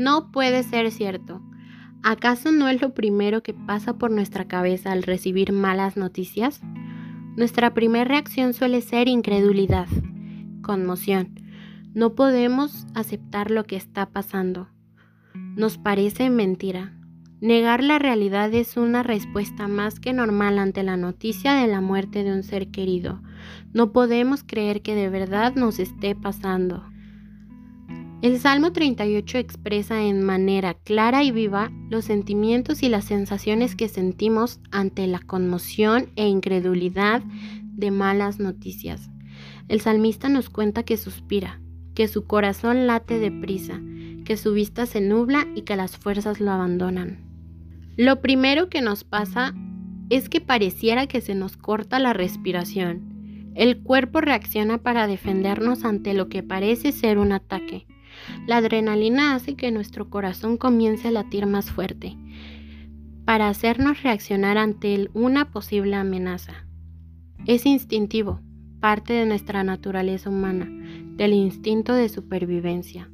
No puede ser cierto. ¿Acaso no es lo primero que pasa por nuestra cabeza al recibir malas noticias? Nuestra primera reacción suele ser incredulidad, conmoción. No podemos aceptar lo que está pasando. Nos parece mentira. Negar la realidad es una respuesta más que normal ante la noticia de la muerte de un ser querido. No podemos creer que de verdad nos esté pasando. El Salmo 38 expresa en manera clara y viva los sentimientos y las sensaciones que sentimos ante la conmoción e incredulidad de malas noticias. El salmista nos cuenta que suspira, que su corazón late deprisa, que su vista se nubla y que las fuerzas lo abandonan. Lo primero que nos pasa es que pareciera que se nos corta la respiración. El cuerpo reacciona para defendernos ante lo que parece ser un ataque. La adrenalina hace que nuestro corazón comience a latir más fuerte, para hacernos reaccionar ante una posible amenaza. Es instintivo, parte de nuestra naturaleza humana, del instinto de supervivencia.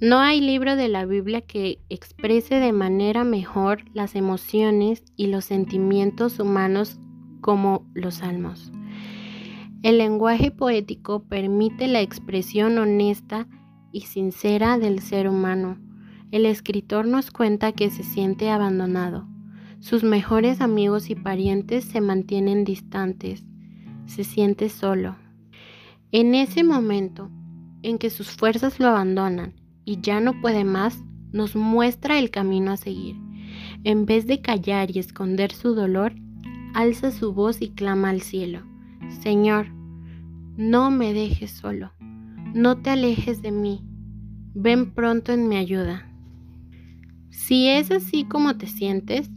No hay libro de la Biblia que exprese de manera mejor las emociones y los sentimientos humanos como los salmos. El lenguaje poético permite la expresión honesta y sincera del ser humano. El escritor nos cuenta que se siente abandonado. Sus mejores amigos y parientes se mantienen distantes. Se siente solo. En ese momento en que sus fuerzas lo abandonan y ya no puede más, nos muestra el camino a seguir. En vez de callar y esconder su dolor, alza su voz y clama al cielo. Señor, no me dejes solo, no te alejes de mí, ven pronto en mi ayuda. Si es así como te sientes,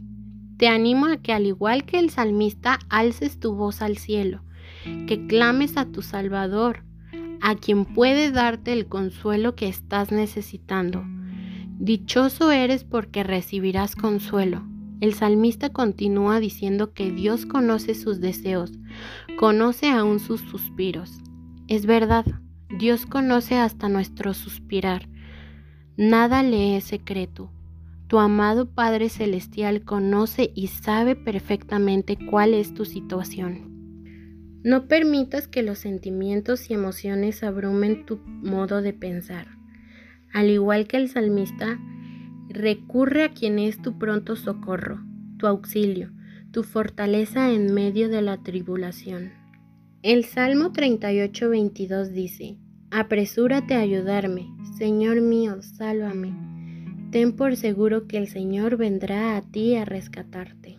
te animo a que al igual que el salmista alces tu voz al cielo, que clames a tu Salvador, a quien puede darte el consuelo que estás necesitando. Dichoso eres porque recibirás consuelo. El salmista continúa diciendo que Dios conoce sus deseos, conoce aún sus suspiros. Es verdad, Dios conoce hasta nuestro suspirar. Nada le es secreto. Tu amado Padre Celestial conoce y sabe perfectamente cuál es tu situación. No permitas que los sentimientos y emociones abrumen tu modo de pensar. Al igual que el salmista, recurre a quien es tu pronto socorro, tu auxilio, tu fortaleza en medio de la tribulación. El Salmo 38:22 dice, Apresúrate a ayudarme, Señor mío, sálvame. Ten por seguro que el Señor vendrá a ti a rescatarte.